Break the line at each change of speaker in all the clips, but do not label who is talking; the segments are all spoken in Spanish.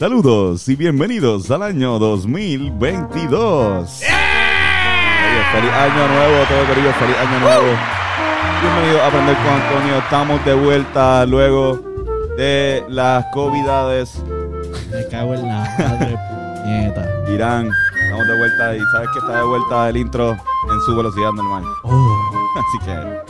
Saludos y bienvenidos al año 2022. Oye, feliz año nuevo, todo querido, feliz año nuevo. Bienvenidos a Aprender con Antonio. Estamos de vuelta luego de las covidades.
Me cago en la madre puñeta.
Irán, estamos de vuelta y sabes que está de vuelta el intro en su velocidad normal.
Oh.
Así que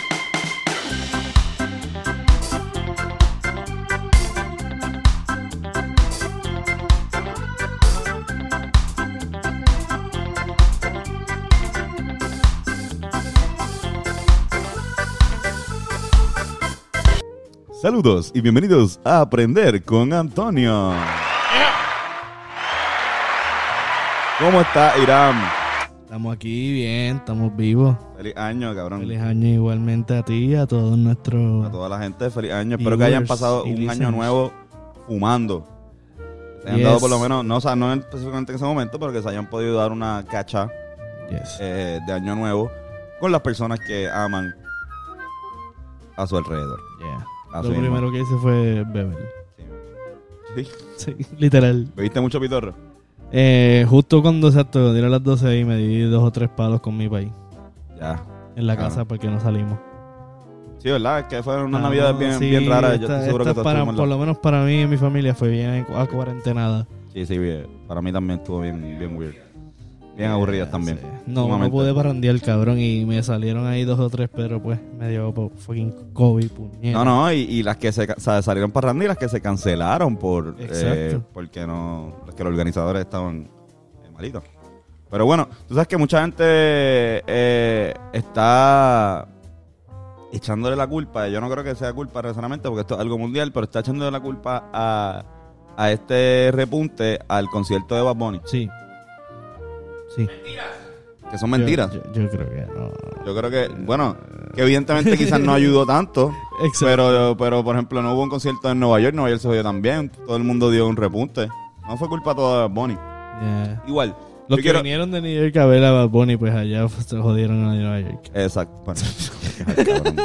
Saludos y bienvenidos a Aprender con Antonio. ¿Cómo está Irán?
Estamos aquí bien, estamos vivos.
Feliz año, cabrón.
Feliz año igualmente a ti y a todos nuestros...
A toda la gente, feliz año. Espero que hayan pasado un año nuevo fumando. Se hayan
Yes.
dado por lo menos, no, o sea, no específicamente en ese momento, pero que se hayan podido dar una cacha
Yes.
eh, de año nuevo con las personas que aman a su alrededor.
Yeah.
Así
Lo
mismo.
primero que hice fue beber.
Sí.
Sí, literal.
¿Bebiste mucho pitorro?
Eh, justo cuando, exacto, dieron las 12 y me di dos o tres palos con mi país.
Ya.
En la
Ah.
casa porque no salimos.
Sí, ¿verdad? Es que fue una
Ah,
Navidad bien,
sí,
bien rara. Yo
esta-
estoy seguro que
para, Por lo menos para mí y mi familia fue bien a cuarentenada.
Sí, sí, bien. para mí también estuvo bien, bien weird. Bien aburridas también.
Sí. No, no pude parrandear, cabrón, y me salieron ahí dos o tres, pero pues me dio fucking COVID, puñeta.
No, no, y, y las que se o sea, salieron para Randy y las que se cancelaron por eh, porque no, que los organizadores estaban eh, malitos. Pero bueno, tú sabes que mucha gente eh, está echándole la culpa, yo no creo que sea culpa necesariamente porque esto es algo mundial, pero está echándole la culpa a, a este repunte al concierto de Bad Bunny,
Sí. Sí.
que son mentiras.
Yo, yo- yo creo que no.
Yo creo que, bueno, que evidentemente quizás no ayudó tanto,
Exacto.
pero, pero por ejemplo no hubo un concierto en Nueva York, Nueva York se jodió también, todo el mundo dio un repunte. No fue culpa toda de Bonnie.
Yeah.
Igual,
Los que
quiero...
vinieron de New York a ver a Bad Bunny, pues allá se jodieron a Nueva York.
Exacto. Bueno,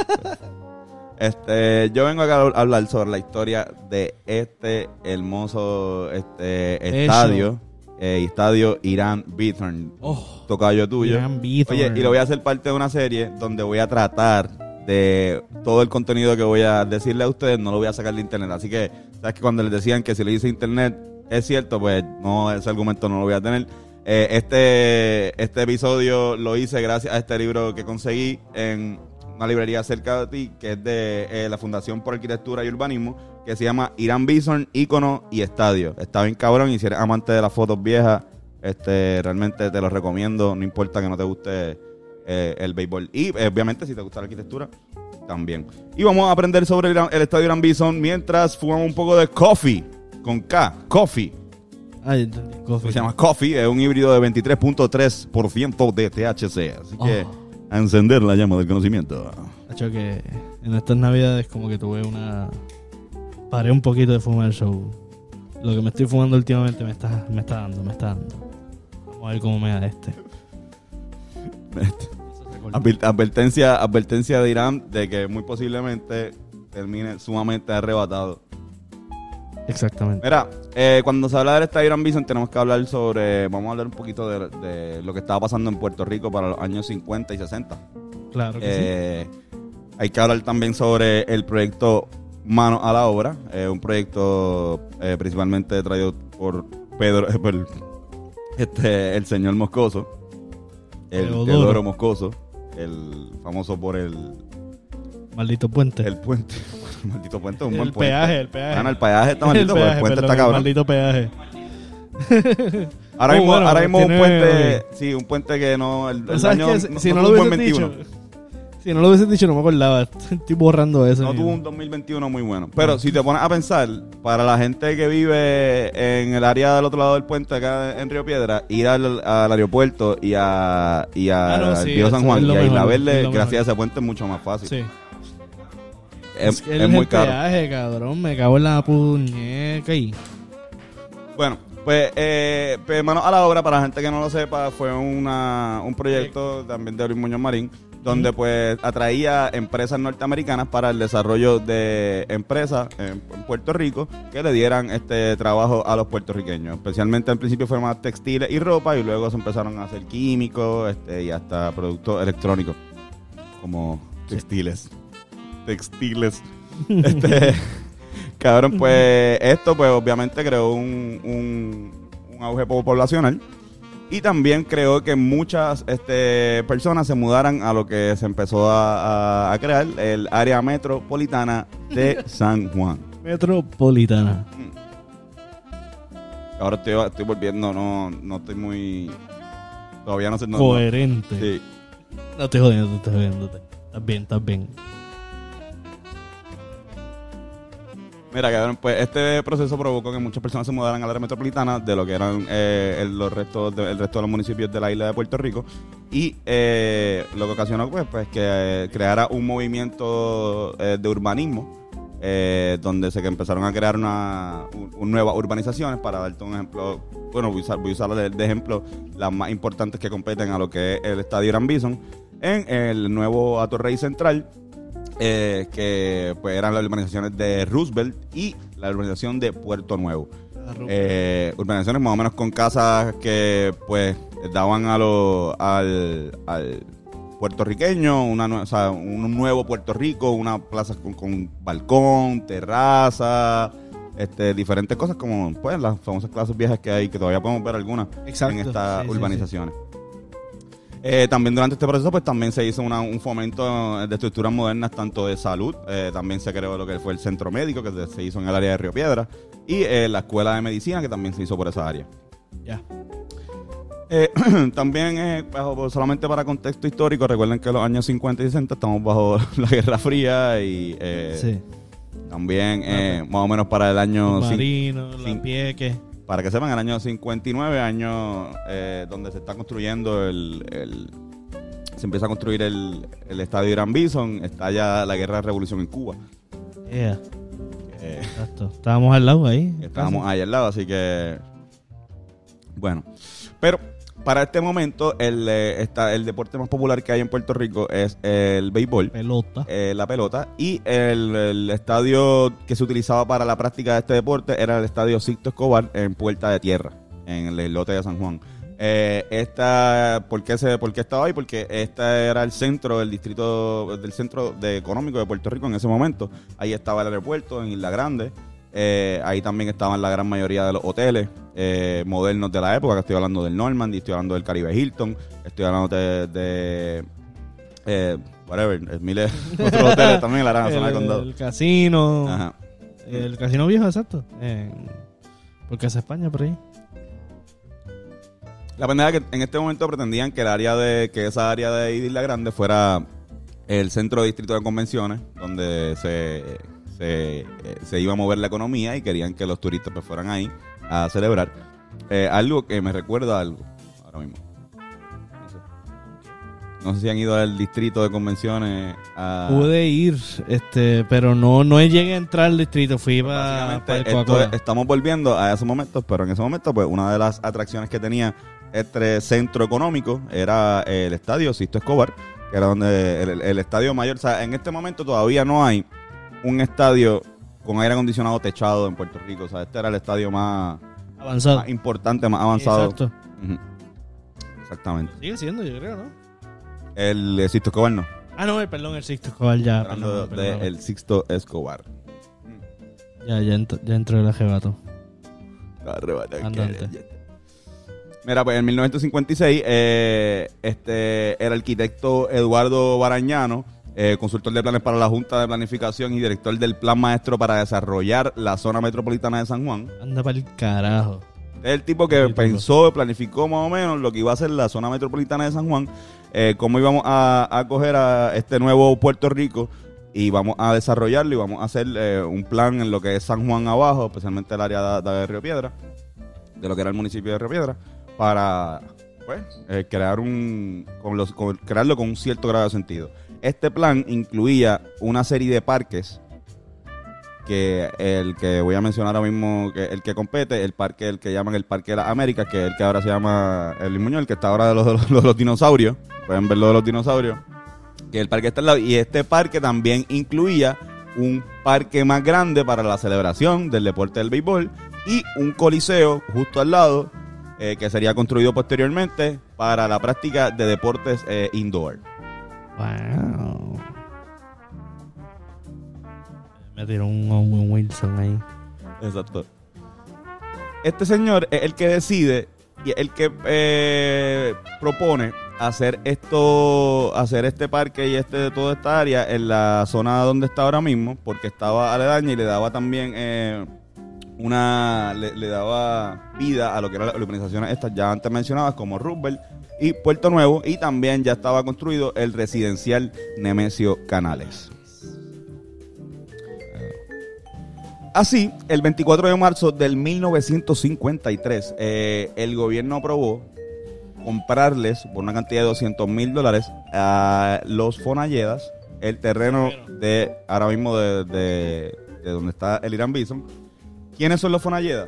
este, yo vengo acá a hablar sobre la historia de este hermoso este, estadio, eh, estadio Irán Bithorn,
Oh,
tocayo tuyo.
Irán Bithorn.
Oye, y lo voy a hacer parte de una serie donde voy a tratar de todo el contenido que voy a decirle a ustedes, no lo voy a sacar de internet. Así que, sabes que cuando les decían que si le dice internet es cierto, pues no, ese argumento no lo voy a tener. Eh, este, este episodio lo hice gracias a este libro que conseguí en una librería cerca de ti, que es de eh, la Fundación por Arquitectura y Urbanismo, que se llama Irán Bison, Ícono y Estadio. Está bien cabrón y si eres amante de las fotos viejas, este, realmente te lo recomiendo, no importa que no te guste eh, el béisbol. Y eh, obviamente si te gusta la arquitectura, también. Y vamos a aprender sobre el, estadio Irán Bison mientras fumamos un poco de coffee, con K, coffee.
Ay. Coffee.
Se llama coffee, es un híbrido de 23.3% de THC. Así que
Oh.
A encender la llama del conocimiento.
Hacho que en estas navidades como que tuve una... Paré un poquito de fumar show. Lo que me estoy fumando últimamente me está, me está dando, me está dando. Vamos a ver cómo me da este.
Adver- advertencia, advertencia de Irán de que muy posiblemente termine sumamente arrebatado.
Exactamente.
Mira, eh, cuando se habla del estadio Irán Bison tenemos que hablar sobre, vamos a hablar un poquito de, de lo que estaba pasando en Puerto Rico para los años 50 y 60.
Claro que
Eh, Hay que hablar también sobre el proyecto Mano a la Obra, eh, un proyecto eh, principalmente traído por Pedro, eh, por este, el señor Moscoso, el
Teodoro.
Teodoro Moscoso, el famoso por el,
sí. Maldito puente.
el puente. maldito puente, un buen
el
puente.
peaje, el peaje.
Bueno, el peaje está maldito, pero el
peaje,
puente
perdón,
está
el
cabrón.
maldito peaje.
Ahora
Oh,
mismo,
bueno,
ahora mismo un puente, sí, un puente que no, el, el.
Si, si no, lo hubiesen
21.
dicho... Si no lo hubiesen dicho no me acordaba. Estoy borrando eso.
No
mismo.
tuvo un 2021 muy bueno. Pero si te pones a pensar, para la gente que vive en el área del otro lado del puente, acá en Río Piedra, ir al, al aeropuerto y a, y a
Ah, sí,
Río San Juan
es
y a Isla Verde,
es
gracias
mejor.
a ese puente es mucho más fácil.
Sí.
Es,
que
es
el
muy caro.
peaje, cabrón. Me cago en la puñeca y...
Bueno, Pues, eh, pues, manos a la obra, para la gente que no lo sepa, fue una, un proyecto también de Luis Muñoz Marín, donde pues atraía empresas norteamericanas para el desarrollo de empresas en, en Puerto Rico que le dieran este trabajo a los puertorriqueños. Especialmente al principio fue más textiles y ropa y luego se empezaron a hacer químicos este, y hasta productos electrónicos como textiles. Textiles. Este, cabrón, pues esto pues obviamente creó un, un, un auge po- poblacional y también creó que muchas este, personas se mudaran a lo que se empezó a, a- a crear, el área metropolitana de San Juan.
Metropolitana.
Ahora estoy, estoy volviendo, no, no estoy muy... Todavía no sé... No, no-
Coherente.
sí.
No estoy jodiendo, estoy jodiendo. Estás bien, estás bien.
Mira, cabrón, pues este proceso provocó que muchas personas se mudaran al área metropolitana de lo que eran eh, el, los restos de- resto de los municipios de la isla de Puerto Rico. Y eh, lo que ocasionó pues, pues que eh, creara un movimiento de urbanismo donde se que empezaron a crear una, un- nuevas urbanizaciones. Para darte un ejemplo bueno voy a usar, a de, ejemplo las más importantes que competen a lo que es el estadio Irán Bison en el nuevo Atorrey Central eh, que pues eran las urbanizaciones de Roosevelt y la urbanización de Puerto Nuevo. Eh, urbanizaciones más o menos con casas que pues daban a lo, al, al puertorriqueño, una, o sea, un nuevo Puerto Rico, una plaza con, con balcón, terraza, este, diferentes cosas como pues las famosas clases viejas que hay, que todavía podemos ver algunas
Exacto.
en estas
Sí, sí,
urbanizaciones. Eh, también durante este proceso, pues también se hizo una- un fomento de estructuras modernas, tanto de salud, eh, también se creó lo que fue el centro médico, que se- hizo en el área de Río Piedra, y eh, la escuela de medicina, que también se hizo por esa área.
Ya.
Eh, también, bajo- solamente para contexto histórico, recuerden que en los años 50 y 60 estamos bajo la Guerra Fría y
Sí.
también más o menos para el año... cin-
Marino,
cin-
la pieque.
Para que sepan, el año 59, año eh, donde se está construyendo el, el- se empieza a construir el, el estadio Irán Bison, está ya la guerra de revolución en Cuba.
Yeah,
Eh,
exacto. Estábamos al lado ahí.
estábamos ahí al lado, así que bueno. Pero para este momento el, eh, está, el deporte más popular que hay en Puerto Rico es el béisbol.
Pelota.
eh, la pelota y el, el estadio que se utilizaba para la práctica de este deporte era el estadio Sixto Escobar en Puerta de Tierra, en el lote de San Juan. Eh, esta, ¿por qué, se, ¿Por qué estaba ahí? Porque este era el centro del distrito, del centro de económico de Puerto Rico en ese momento. Ahí estaba el aeropuerto en Isla Grande. Eh, ahí también estaban la gran mayoría de los hoteles eh, modernos de la época. que Estoy hablando del Normandy, estoy hablando del Caribe Hilton, estoy hablando de, de eh, whatever, miles otros hoteles también en la gran zona de condado.
el casino.
Ajá.
El casino viejo, exacto. Porque es España por ahí.
La pendeja es que en este momento pretendían que el área de, que esa área de Isla Grande fuera el centro de distrito de convenciones, donde se, se, eh, se iba a mover la economía y querían que los turistas pues fueran ahí a celebrar. Eh, algo que me recuerda a algo ahora mismo. No sé. No sé si han ido al distrito de convenciones a...
Pude ir, este, pero no, no llegué a entrar al distrito. Fui para, el
esto es- estamos volviendo a esos momentos, pero en ese momento, pues una de las atracciones que tenía este centro económico era el estadio Sisto Escobar, que era donde el, el estadio mayor. O sea, en este momento todavía no hay un estadio con aire acondicionado techado en Puerto Rico. O sea, este era el estadio más,
Avanzado.
más importante, más avanzado.
Exacto.
Ujú. Exactamente.
Sigue siendo, yo creo, ¿no?
El eh, Sisto Escobar no.
Ah, no, eh, perdón, el Sixto Escobar ya.
Hablando
perdón,
de
perdón.
el Sixto Escobar.
Ya, ya, ent- ya entró el ajebato.
Arrebata,
Andante.
que- Mira, pues en 1956, eh, este, el arquitecto Eduardo Barañano, eh, consultor de planes para la Junta de Planificación y director del Plan Maestro para desarrollar la zona metropolitana de San Juan.
Anda para el carajo.
Es el tipo que
tipo.
pensó, planificó más o menos lo que iba a ser la zona metropolitana de San Juan, eh, cómo íbamos a, a coger a este nuevo Puerto Rico y vamos a desarrollarlo y vamos a hacer eh, un plan en lo que es San Juan abajo, especialmente el área de, de Río Piedra, de lo que era el municipio de Río Piedra, para pues, eh, crear un con los, con- crearlo con un cierto grado de sentido. Este plan incluía una serie de parques que el que voy a mencionar ahora mismo, que el que compete, el parque, el que llaman el Parque de las Américas, que es el que ahora se llama el Muñoz, el que está ahora de los dinosaurios. Pueden ver lo de los dinosaurios. Que el parque está al lado. Y este parque también incluía un parque más grande para la celebración del deporte del béisbol y un coliseo justo al lado eh, que sería construido posteriormente para la práctica de deportes eh, indoor.
Wow. Me tiró un Owen Wilson ahí.
Exacto. Este señor es el que decide y el que eh, propone hacer esto, hacer este parque y este toda esta área en la zona donde está ahora mismo, porque estaba aledaña y le daba también eh, una, le, le daba vida a lo que eran las urbanizaciones estas ya antes mencionadas como Roosevelt y Puerto Nuevo y también ya estaba construido el residencial Nemesio Canales. Así, el 24 de marzo del 1953, eh, el gobierno aprobó comprarles por una cantidad de 200 mil dólares a los Fonalledas el terreno de ahora mismo de, de- de donde está el Irán Bison. ¿Quiénes son los Fonalledas?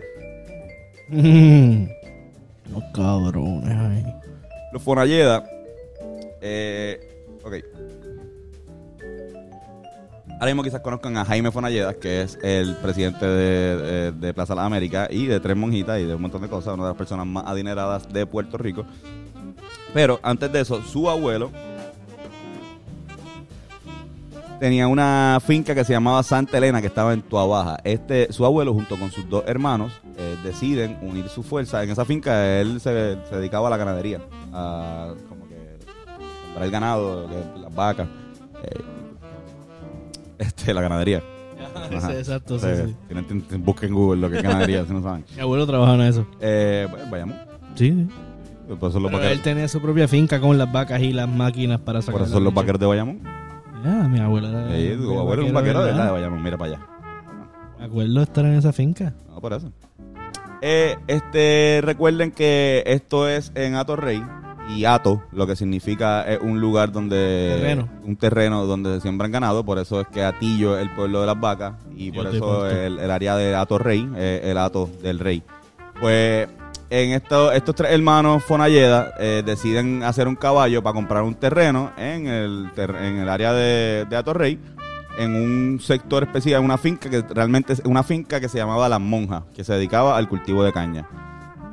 Los cabrones ahí.
Los Fonalleda. Eh, ok. Ahora mismo quizás conozcan a Jaime Fonalleda, que es el presidente de, Plaza Las Américas y de Tres Monjitas y de un montón de cosas, una de las personas más adineradas de Puerto Rico. Pero antes de eso, su abuelo tenía una finca que se llamaba Santa Elena, que estaba en Tuabaja. Este, su abuelo, junto con sus dos hermanos, eh, deciden unir su fuerza. En esa finca él se, se dedicaba a la ganadería, a como que sembrar el ganado, las vacas, eh, este, la ganadería. Ajá.
Exacto, sí, sí.
busquen en Google lo que es ganadería, si no saben.
Mi abuelo trabajaba en eso.
Eh, bueno, vayamos.
Sí, sí.
Por eso los
Pero él tenía su propia finca con las vacas y las máquinas para sacar
por eso son los vaqueros de Bayamón.
Ah, mi abuelo era.
Eh, tu abuelo es un vaquero de verdad de Bayamón, mira para allá.
Me acuerdo estar en esa finca.
No, por eso. Eh, este, recuerden que esto es en Ato Rey. Y Ato, lo que significa es un lugar donde.
Terreno.
Un terreno donde se siembran ganado. Por eso es que Atillo es el pueblo de las vacas. Y por
Yo
eso el, el área de Ato Rey es el Ato del Rey. Pues en esto, estos tres hermanos Fonalleda eh, deciden hacer un caballo para comprar un terreno en el, ter- en el área de, de Ato Rey en un sector especial, en una finca que realmente es una finca que se llamaba Las Monjas, que se dedicaba al cultivo de caña.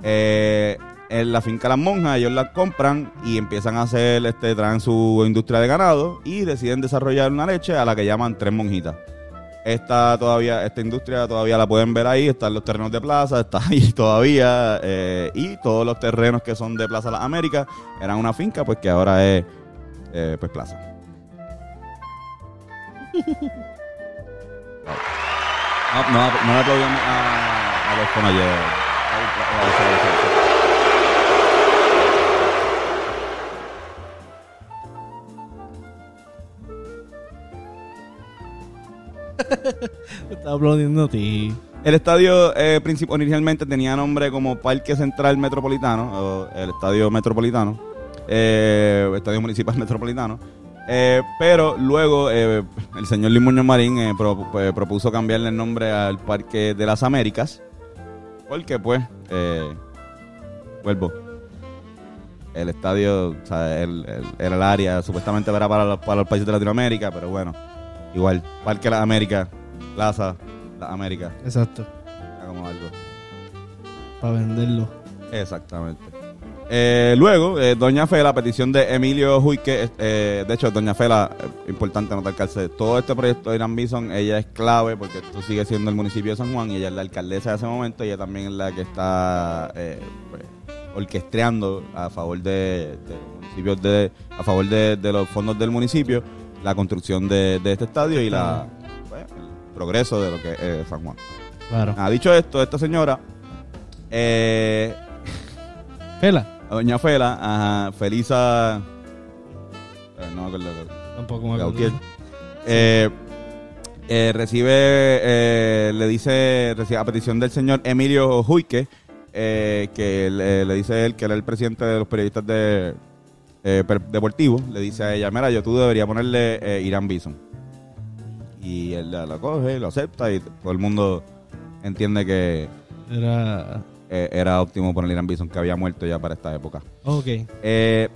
Eh, en la finca Las Monjas ellos la compran y empiezan a hacer, este, traen su industria de ganado y deciden desarrollar una leche a la que llaman Tres Monjitas. Esta todavía, esta industria todavía la pueden ver ahí, están los terrenos de plaza, está ahí todavía, eh, y todos los terrenos que son de Plaza Las Américas eran una finca, pues que ahora es eh, pues plaza. No, no, no le aplaudimos a, a los Fonalleros.
Aplaudiendo a ti.
El estadio eh, originalmente tenía nombre como Parque Central Metropolitano, el Estadio Metropolitano, eh, Estadio Municipal Metropolitano. Eh, pero luego eh, el señor Luis Marín pues, propuso cambiarle el nombre al Parque de las Américas, porque pues, vuelvo, el estadio, o el, el- el área, supuestamente era para para los países de Latinoamérica, pero bueno, igual, Parque de las Américas, Plaza Las Américas.
Exacto.
Como algo.
Para venderlo.
Exactamente. Eh, luego, eh, Doña Fela, petición de Emilio Huique, eh, de hecho, Doña Fela, eh, importante notar que todo este proyecto de Irán Bison, ella es clave porque esto sigue siendo el municipio de San Juan y ella es la alcaldesa de ese momento y ella también es la que está eh, pues, orquestreando a favor de, de los municipios, de, a favor de, de los fondos del municipio, la construcción de, de este estadio y la, progreso de lo que es eh, San Juan.
Claro.
Ah, dicho esto, esta señora, eh,
Pela.
Doña Fela, ajá, Felisa. eh, no me acuerdo.
Tampoco me acuerdo.
Gautier. Eh, eh, recibe, eh, le dice, recibe a petición del señor Emilio Huique, eh, que le, le dice él que él es el presidente de los periodistas de, eh, deportivos, le dice a ella, mira, yo tú deberías ponerle Irán Bison. Y él la, la coge, lo acepta y todo el mundo entiende que
Era.
eh, era óptimo poner Irán Bison, que había muerto ya para esta época.
Ok.
Eh,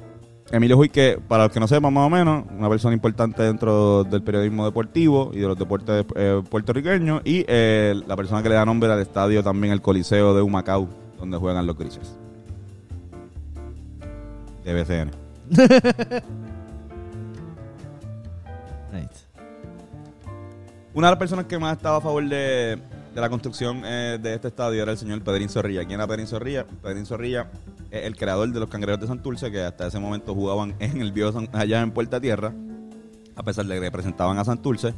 Emilio Huique, para los que no sepan más o menos, una persona importante dentro del periodismo deportivo y de los deportes eh, puertorriqueños y eh, la persona que le da nombre al estadio también, el Coliseo de Humacao, donde juegan los grises. De BCN. Una de las personas que más estaba a favor de, de la construcción eh, de este estadio era el señor Pedrín Zorrilla. ¿Quién era Pedrín Zorrilla? Pedrín Zorrilla es el creador de los cangrejos de Santurce, que hasta ese momento jugaban en el viejo allá en Puerta Tierra, a pesar de que representaban a Santurce.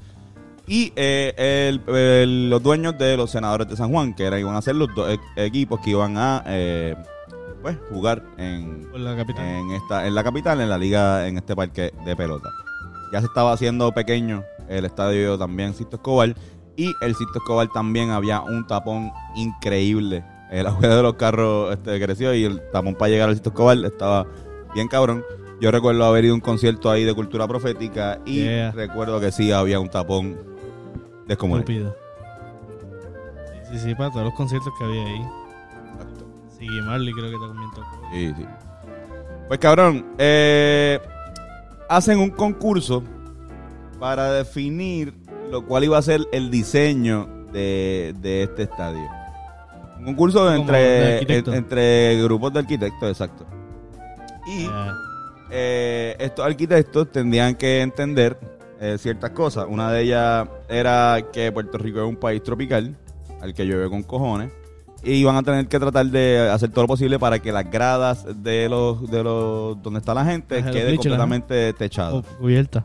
Y eh, el- el- los dueños de los senadores de San Juan, que eran, iban a ser los dos e- equipos que iban a eh, pues, jugar en,
la capital.
en esta en la capital, en la liga, en este parque de pelota. Ya se estaba haciendo pequeño el estadio también Sisto Escobar y el Sisto Escobar también había un tapón increíble. El agujero de los carros este, creció y el tapón para llegar al Sisto Escobar estaba bien cabrón. Yo recuerdo haber ido a un concierto ahí de cultura profética y
Yeah.
recuerdo que sí había un tapón descomunal.
Estúpido. Sí, sí, sí, para todos los conciertos que había ahí.
Exacto.
Siggy Marley creo que también tocó.
Sí, sí. Pues cabrón, eh, hacen un concurso para definir lo cual iba a ser el diseño de, de este estadio. Un concurso entre, en- entre grupos de arquitectos, exacto. Y eh, estos arquitectos tendrían que entender eh, ciertas cosas. Una de ellas era que Puerto Rico es un país tropical, al que llueve con cojones. Y iban a tener que tratar de hacer todo lo posible para que las gradas de los, de los donde está la gente
Ajá,
quede completamente techado.
O cubierta.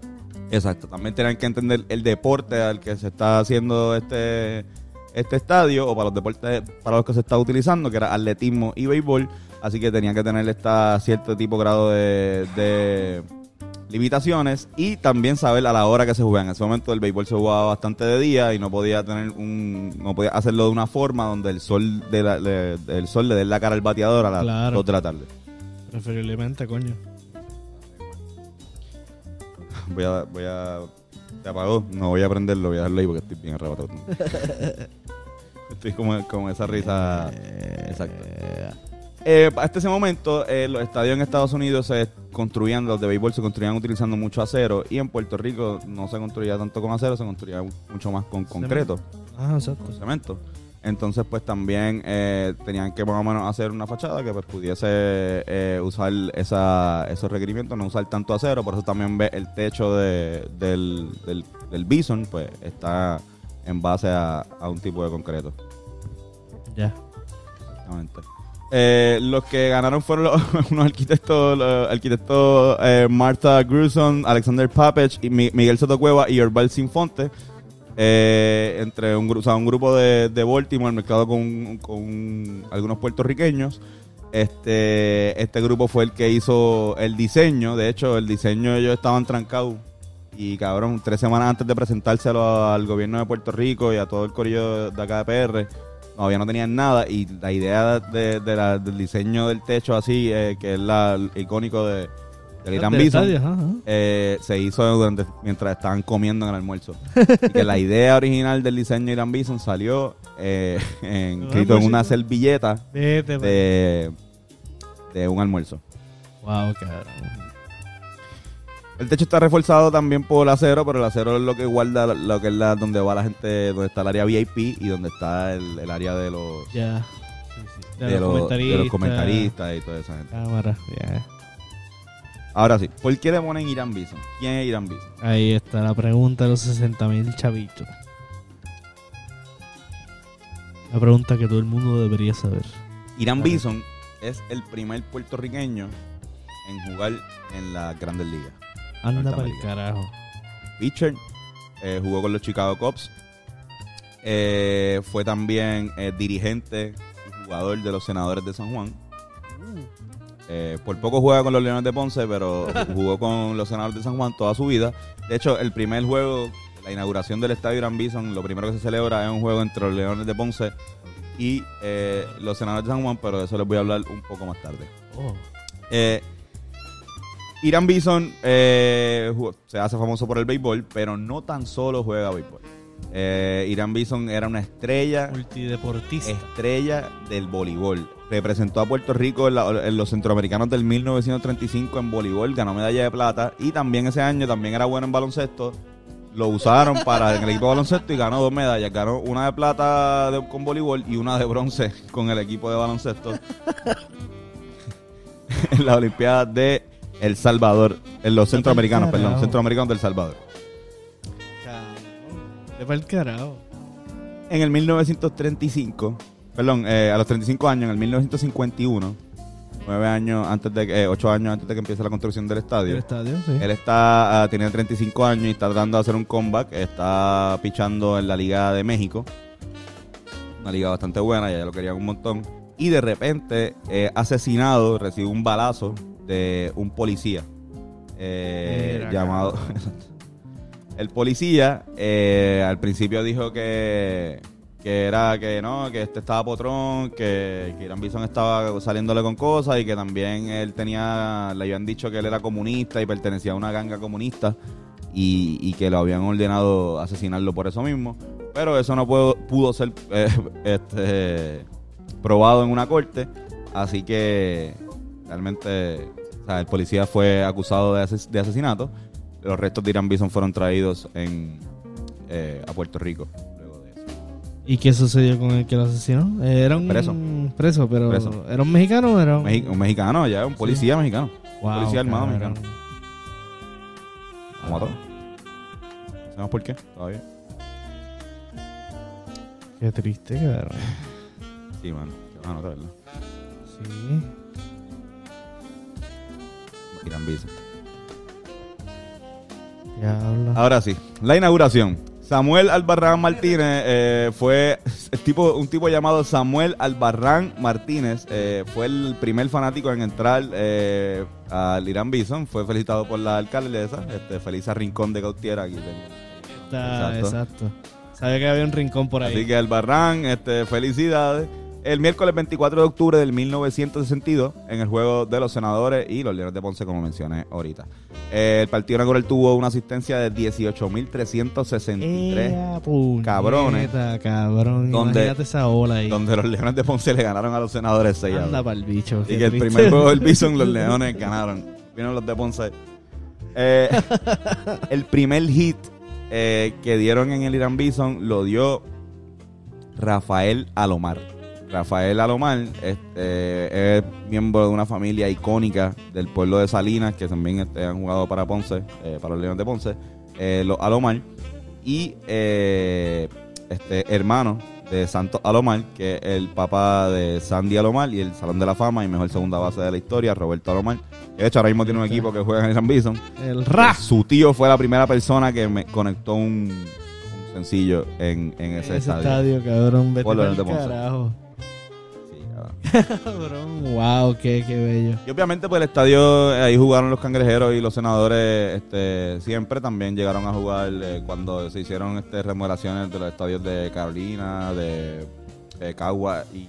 Exacto, también tenían que entender el deporte al que se está haciendo este, este estadio o para los deportes para los que se está utilizando, que era atletismo y béisbol, así que tenían que tener esta cierto tipo grado de, de limitaciones y también saber a la hora que se juega. En ese momento el béisbol se jugaba bastante de día y no podía tener un no podía hacerlo de una forma donde el sol de la- le- el sol le dé la cara al bateador a las
Claro.
2 de la tarde.
Preferiblemente, coño.
Voy a, voy a. Se apagó. No voy a prenderlo, voy a dejarlo ahí porque estoy bien arrebatado. estoy como con esa risa. Exacto. Eh, hasta ese momento, eh, los estadios en Estados Unidos se construían, los de béisbol se construían utilizando mucho acero. Y en Puerto Rico no se construía tanto con acero, se construía mucho más con concreto,
Ah, exacto.
con cemento. Entonces, pues también eh, tenían que más o menos hacer una fachada que pues pudiese eh, usar esa, esos requerimientos, no usar tanto acero. Por eso también ve el techo de- del, del, del Bison, pues está en base a, a un tipo de concreto.
Ya.
Exactamente. Eh, los que ganaron fueron los- unos arquitectos, los arquitectos eh, Martha Gruson, Alexander Papech, y Mi- Miguel Soto Cueva y Orbal Sinfonte. Eh, entre un, o un grupo de, de Baltimore mezclado con, con algunos puertorriqueños. Este, este grupo fue el que hizo el diseño. De hecho, el diseño ellos estaban trancados. Y cabrón, tres semanas antes de presentárselo al gobierno de Puerto Rico y a todo el corillo de acá de PR, todavía no tenían nada y la idea de, de la- del diseño del techo así, eh, que es la, el icónico de, del Irán
Del
Bison,
estadio, ajá, ajá.
eh, se hizo durante, mientras estaban comiendo en el almuerzo. y que la idea original del diseño de Irán Bison salió eh, en, escrito en una servilleta
Vete,
de, de un almuerzo.
Wow, cabrón.
El techo está reforzado también por acero, pero el acero es lo que guarda lo que es la, donde va la gente, donde está el área VIP y donde está el, el área de los.
Sí, sí.
de, los, de los comentaristas y toda esa gente.
Cámara. Ya.
Ahora sí, ¿por qué le ponen Irán Bison? ¿Quién es Irán Bison?
Ahí está la pregunta de los 60 mil chavitos. La pregunta que todo el mundo debería saber.
Irán. Bison es el primer puertorriqueño en jugar en la Grandes Ligas.
Anda para el carajo.
Pitcher, eh, jugó con los Chicago Cubs, eh, fue también eh, dirigente y jugador de los Senadores de San Juan. Eh, por poco juega con los Leones de Ponce, pero jugó con los Senadores de San Juan toda su vida. De hecho, el primer juego, la inauguración del Estadio Irán Bison, lo primero que se celebra es un juego entre los Leones de Ponce y eh, los Senadores de San Juan, pero de eso les voy a hablar un poco más tarde.
Oh.
Eh, Irán Bison eh, se hace famoso por el béisbol, pero no tan solo juega béisbol. Eh, Irán Bison era una estrella,
Multideportista.
estrella del voleibol. Representó a Puerto Rico en, la- en los centroamericanos del 1935 en voleibol, ganó medalla de plata y también ese año también era bueno en baloncesto. Lo usaron para en el equipo de baloncesto y ganó dos medallas. Ganó una de plata de- con voleibol y una de bronce con el equipo de baloncesto en las Olimpiadas de El Salvador, en los centroamericanos, perdón, centroamericanos del Salvador.
Pa'l carajo.
En el 1935, perdón, eh, a los 35 años, en el 1951, nueve años antes de, que- eh, ocho años antes de que empiece la construcción del
El
estadio,
estadio, sí.
él está, ah, tiene 35 años y está tratando de hacer un comeback, está pichando en la Liga de México, una liga bastante buena, ya lo querían un montón, y de repente, eh, asesinado, recibe un balazo de un policía eh, llamado... El policía eh, al principio dijo que, que era que no, que este estaba potrón, que, que Irán Bison estaba saliéndole con cosas y que también él tenía, le habían dicho que él era comunista y pertenecía a una ganga comunista y, y que lo habían ordenado asesinarlo por eso mismo. Pero eso no pudo, pudo ser eh, este, probado en una corte, así que realmente el policía fue acusado de, ases- de asesinato. Los restos de Irán Bison fueron traídos en, eh, a Puerto Rico luego de eso.
¿Y qué sucedió con el que lo asesinó? Eh, Era un
Preso.
preso, pero
Preso.
¿era un mexicano o era un...?
Mexi- un mexicano, ya, un policía mexicano.
Wow,
policía armado mexicano. Lo mató. No sabemos por qué, todavía.
Qué triste, cabrón.
Sí, mano. Qué mano, ¿verdad?
Sí.
Irán Bison.
Diablo.
Ahora sí, la inauguración. Samuel Albarrán Martínez eh, fue el tipo, un tipo llamado Samuel Albarrán Martínez. eh, fue el primer fanático en entrar eh, al Irán Bison. Fue felicitado por la alcaldesa, este, Felisa Rincón de Gautier. Aquí.
Está-
exacto.
exacto. Sabía que había un rincón por ahí.
Así que Albarrán, este, felicidades. El miércoles 24 de octubre del 1962, en el juego de los senadores y los Leones de Ponce, como mencioné ahorita. Eh, el partido inaugural tuvo una asistencia de 18.363.
Ea, puñeta,
cabrones.
cabrón.
Donde-
Imagínate esa ola ahí.
donde los Leones de Ponce le ganaron a los senadores 6 a
Anda
2.
para el bicho.
Así
qué
que el
triste.
primer juego del Bison, los Leones ganaron. Vieron los de Ponce. Eh, el primer hit eh, que dieron en el Irán Bison lo dio Rafael Alomar. Rafael Alomar este, es miembro de una familia icónica del pueblo de Salinas, que también este, han jugado para Ponce, eh, para los Leones de Ponce, eh, los Alomar. Y eh, este hermano de Santos Alomar, que es el papá de Sandy Alomar y el Salón de la Fama y mejor segunda base de la historia, Roberto Alomar. De hecho ahora mismo tiene un equipo que juega en el Irán Bison.
El RA.
Su tío fue la primera persona que me conectó un sencillo en, en ese,
Ese
estadio.
estadio, cabrón. Vete
Por de
carajo.
Sí, cabrón.
Cabrón. Wow, qué, qué bello.
Y obviamente pues el estadio, eh, ahí jugaron los cangrejeros y los senadores este, siempre también llegaron a jugar eh, cuando se hicieron este, remodelaciones de los estadios de Carolina, de, de Cagua y eh,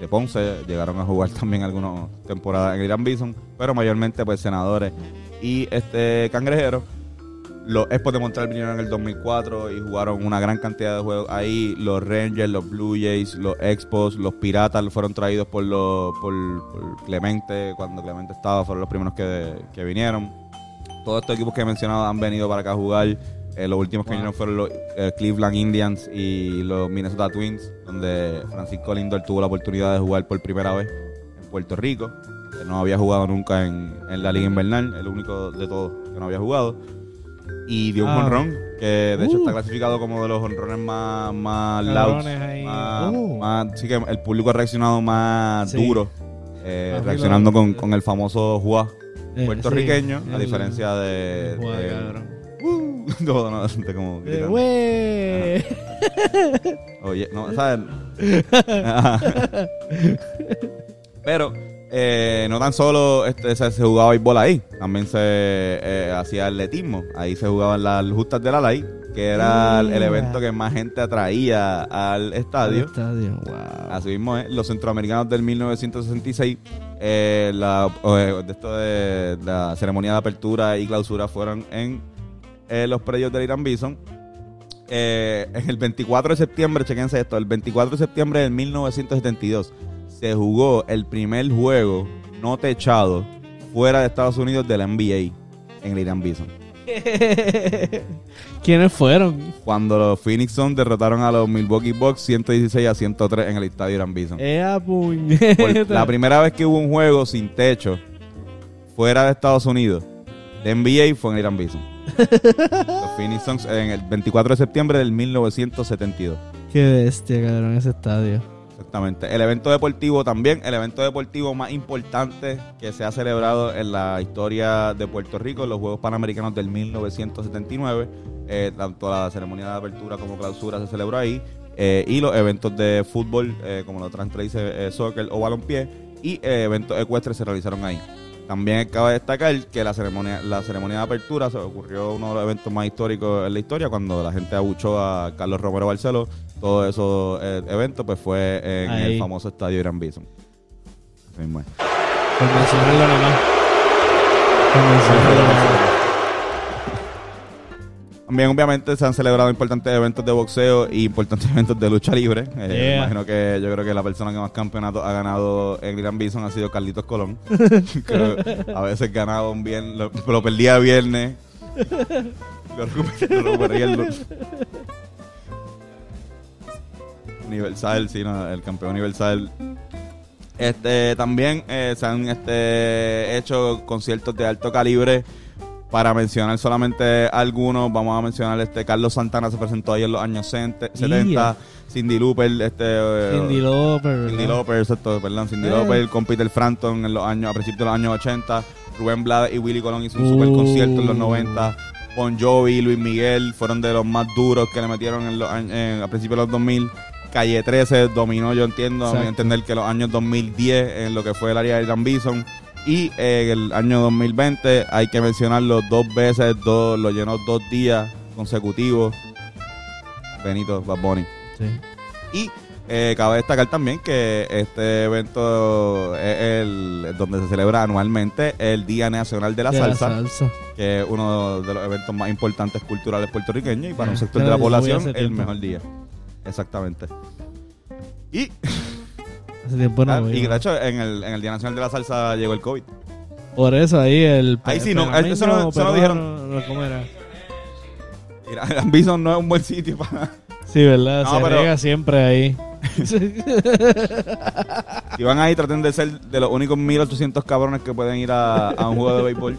de Ponce, llegaron a jugar también algunas temporadas en Irán Bison, pero mayormente pues senadores y este cangrejeros. Los Expos de Montreal vinieron en el 2004 y jugaron una gran cantidad de juegos ahí. Los Rangers, los Blue Jays, los Expos, los Piratas fueron traídos por, los, por, por Clemente. Cuando Clemente estaba, fueron los primeros que, que vinieron. Todos estos equipos que he mencionado han venido para acá a jugar. Eh, los últimos que vinieron fueron los eh, Cleveland Indians y los Minnesota Twins, donde Francisco Lindor tuvo la oportunidad de jugar por primera vez en Puerto Rico. que no había jugado nunca en, en la Liga Invernal, el único de todos que no había jugado. Y dio un
Ah.
jonrón, que de hecho
Uh.
está clasificado como de los jonrones más, más louds, más,
Uh.
más- sí que el público ha reaccionado más
Sí.
duro, eh, reaccionando con, con el famoso Juá
Eh,
puertorriqueño,
sí,
a
el-
diferencia de...
el
de-
cabrón.
no, no, de como
güey.
Oye, no, ¿sabes? Pero eh, no tan solo este, se, se jugaba béisbol ahí, también se eh, hacía atletismo. Ahí se jugaban las justas del ala ahí, que era el, el evento que más gente atraía al estadio.
Estadio, wow.
Así mismo es, los centroamericanos del 1966, eh, la, eh, de esto de la ceremonia de apertura y clausura fueron en eh, los predios del Irán Bison. En el 24 de septiembre, chequense esto, el 24 de septiembre del 1972 se jugó el primer juego no techado fuera de Estados Unidos de la NBA en el Irán Bison.
¿Quiénes fueron?
Cuando los Phoenix Suns derrotaron a los Milwaukee Bucks 116 a 103 en el estadio Irán Bison.
¡Ea,
Por
puñeta!
la primera vez que hubo un juego sin techo fuera de Estados Unidos de NBA fue en Irán Bison. Los Phoenix Suns en el 24 de septiembre del 1972.
¡Qué bestia, cabrón, ese estadio!
Exactamente. El evento deportivo también, el evento deportivo más importante que se ha celebrado en la historia de Puerto Rico, los Juegos Panamericanos del 1979. Eh, tanto la ceremonia de apertura como clausura se celebró ahí. eh, y los eventos de fútbol, eh, como la otra dice, eh, soccer o balompié, y eventos ecuestres se realizaron ahí. También cabe destacar que la ceremonia, la ceremonia de apertura se ocurrió uno de los eventos más históricos en la historia, cuando la gente abuchó a Carlos Romero Barceló. Todos esos eh, eventos pues fue en
Ahí.
el famoso estadio Irán Bison. Así mismo es.
Por mencionarlo nomás. Por mencionarlo nomás.
También obviamente se han celebrado importantes eventos de boxeo y importantes eventos de lucha libre. Eh,
Yeah.
Imagino que yo creo que la persona que más campeonatos ha ganado en Irán Bison ha sido Carlitos Colón. A veces ganaba un viernes, lo, lo perdía viernes. Lo recuperé- lo recuperé el. Universal, sí, no, el campeón universal. Este, también eh, se han este, hecho conciertos de alto calibre. Para mencionar solamente algunos, vamos a mencionar este Carlos Santana se presentó ahí en los años 70, 70, Cindy Lauper, este eh,
Cindy Lauper,
Cindy. Lauper, exacto, perdón, Cindy
Eh.
Lauper con Peter Frampton en los años, a principios de los años 80, Rubén Blades y Willy Colón hizo un super concierto en los
Uh.
90, Bon Jovi, Luis Miguel fueron de los más duros que le metieron en los años- en- a principios de los 2000. Calle 13 dominó, yo entiendo, a mi entender que los años 2010 en lo que fue el área de Irán Bison. Y eh, el año 2020 hay que mencionarlo dos veces, dos, lo llenó dos días consecutivos. Benito Bad Bunny.
Sí.
Y eh, cabe destacar también que este evento es el donde se celebra anualmente el Día Nacional de la
De
Salsa,
salsa.
que es uno de los eventos más importantes culturales puertorriqueños y para un
Ah,
sector de la población el
tiempo.
mejor día. Exactamente. Y,
Hace tiempo no
ah,
voy,
y de hecho en el, en el Día Nacional de la Salsa llegó el COVID.
Por eso ahí el...
Ahí sí, no, eso no- eso no dijeron.
no, ¿Cómo era?
Mira, el Bison no es un buen sitio para...
Sí, ¿verdad?
No,
Se
pero-
siempre ahí.
Si van ahí, traten de ser de los únicos 1800 cabrones que pueden ir a, a un juego de béisbol.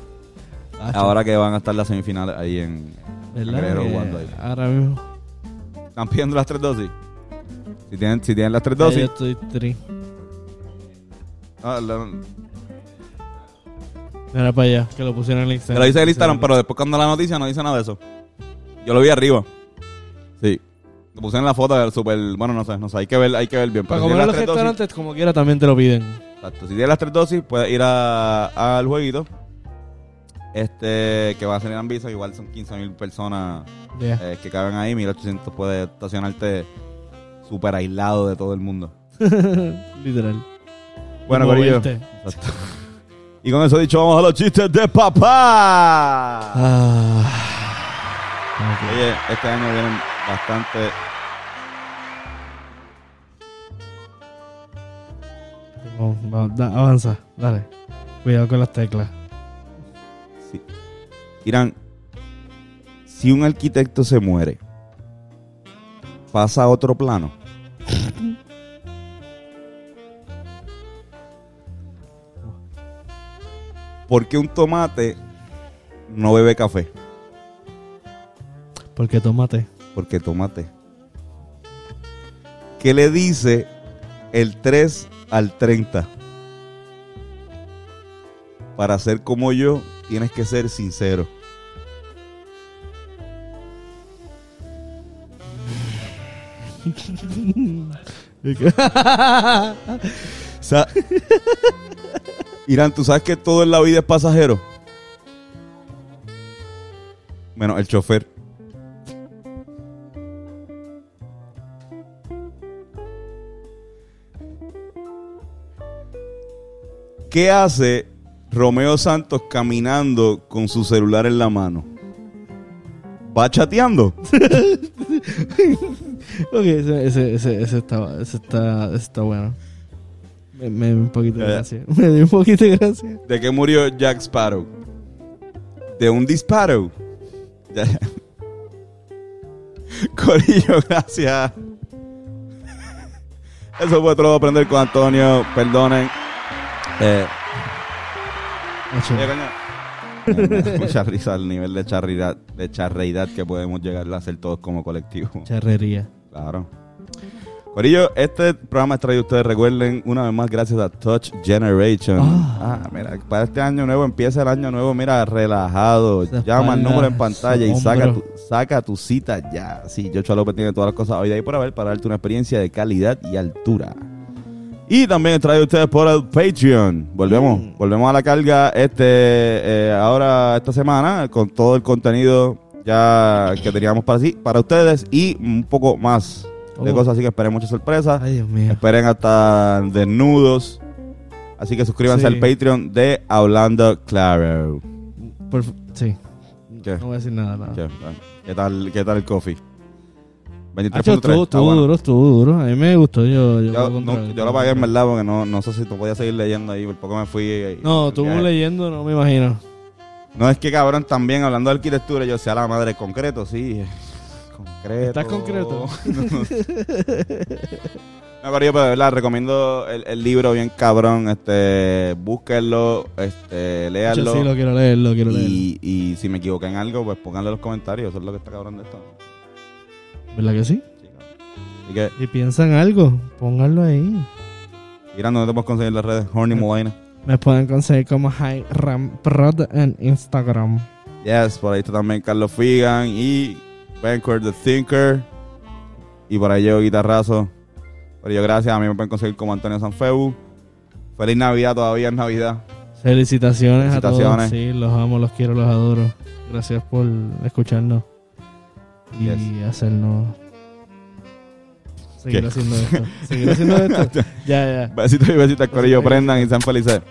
Ahora que van a estar las semifinales ahí en. Guerrero ahí.
Ahora mismo.
¿Están pidiendo las tres dosis? Si tienen, si tienen las tres
Ya yo
dosis.
estoy tri.
Ah, la-
Mira para allá, que lo pusieron en el Instagram.
lo dice el Instagram, pero después cuando la noticia no dice nada de eso. Yo lo vi arriba. Sí. Lo puse en la foto del super. Bueno, no sé, no sé. Hay que ver, hay que ver bien.
Para
si
comer en
tienes
los
las tres dosis,
restaurantes, como quiera, también te lo piden.
exacto. Si tienes las tres dosis, puedes ir a- al jueguito. Este, que va a ser en Visa. Igual son 15 mil personas
Ya.
eh, que caben ahí. 1800 puedes estacionarte súper aislado de todo el mundo.
Literal.
Bueno,
Como
Corillo.
verte.
Exacto. Y con eso dicho, vamos a los chistes de papá.
Ah. Ok.
Oye, este año vienen bastante.
Vamos, vamos, da- avanza, dale. Cuidado con las teclas.
Sí. Irán, si un arquitecto se muere, pasa a otro plano. ¿Por qué un tomate no bebe café?
Porque tomate.
Porque tomate. ¿Qué le dice el 3 al 30? Para ser como yo, tienes que ser sincero. O sea, Irán, ¿tú sabes que todo en la vida es pasajero? Bueno, el chofer. ¿Qué hace Romeo Santos caminando con su celular en la mano? ¿Va chateando?
ok, ese, ese, ese, ese está, está bueno. Me, me dio un poquito de
Ya.
gracia. Me dio un poquito de gracia.
¿De qué murió Jack Sparrow? De un disparo. Ya. Corillo, gracias. Eso fue todo aprender con Antonio. Perdonen. Eh, Mucha risa el nivel de charridad, de charreidad que podemos llegar a hacer todos como colectivo.
Charrería.
Claro. Corillo, este programa es traído ustedes, recuerden, una vez más, gracias a Touch Generation.
Ah.
Ah, mira, para este año nuevo, empieza el año nuevo, mira, relajado.
Esa
Llama al número en pantalla y saca tu, saca tu cita ya. Sí, Joshua López tiene todas las cosas hoy de ahí por haber para darte una experiencia de calidad y altura. Y también es traído ustedes por el Patreon. Volvemos,
Mm.
volvemos a la carga este eh, ahora esta semana con todo el contenido ya que teníamos para sí, para ustedes y un poco más de
Oh.
cosas, así que esperen muchas sorpresas.
Ay, Dios mío.
Esperen hasta desnudos. Así que suscríbanse
Sí.
al Patreon de Hablando Claro.
Por sí.
¿Qué?
No voy a decir nada. nada.
¿Qué, ¿Qué tal, ¿Qué tal el coffee?
Hacho,
23.3.
estuvo,
Está
estuvo
bueno.
duro, estuvo duro. A mí me gustó. Yo, yo,
Yo, no- yo lo pagué en verdad porque no, no sé si tú podías seguir leyendo ahí. Por poco me fui. y-
No, tú leyendo, no me imagino.
No es que cabrón, también hablando de arquitectura, yo sea la madre concreto, sí. Concreto.
¿Estás concreto?
No, pero yo, pero de verdad, recomiendo el, el libro bien cabrón. Este, búsquenlo, este,
Yo
léanlo.
sí lo quiero leer, lo quiero leer.
y, y si me equivoqué en algo, pues pónganlo en los comentarios. Eso es lo que está cabrón de esto.
¿Verdad que sí?
Sí. Así que,
Si piensan algo, pónganlo ahí.
Irán, ¿dónde te puedes conseguir las redes? Horny Molina.
Me pueden conseguir como High Ram Prod en Instagram.
Yes, por ahí está también Carlos Figan y Banker the Thinker. Y por ahí llevo guitarrazo. Pero yo gracias, a mí me pueden conseguir como Antonio Sanfeu. Feliz Navidad, todavía es Navidad.
Felicitaciones, a
Felicitaciones.
todos. Sí, los amo, los quiero, los adoro. Gracias por escucharnos y
Yes.
hacernos seguir
¿Qué?
haciendo esto. Seguir haciendo esto. ya, ya.
Besitos y besitos, Corillo, prendan y sean felices.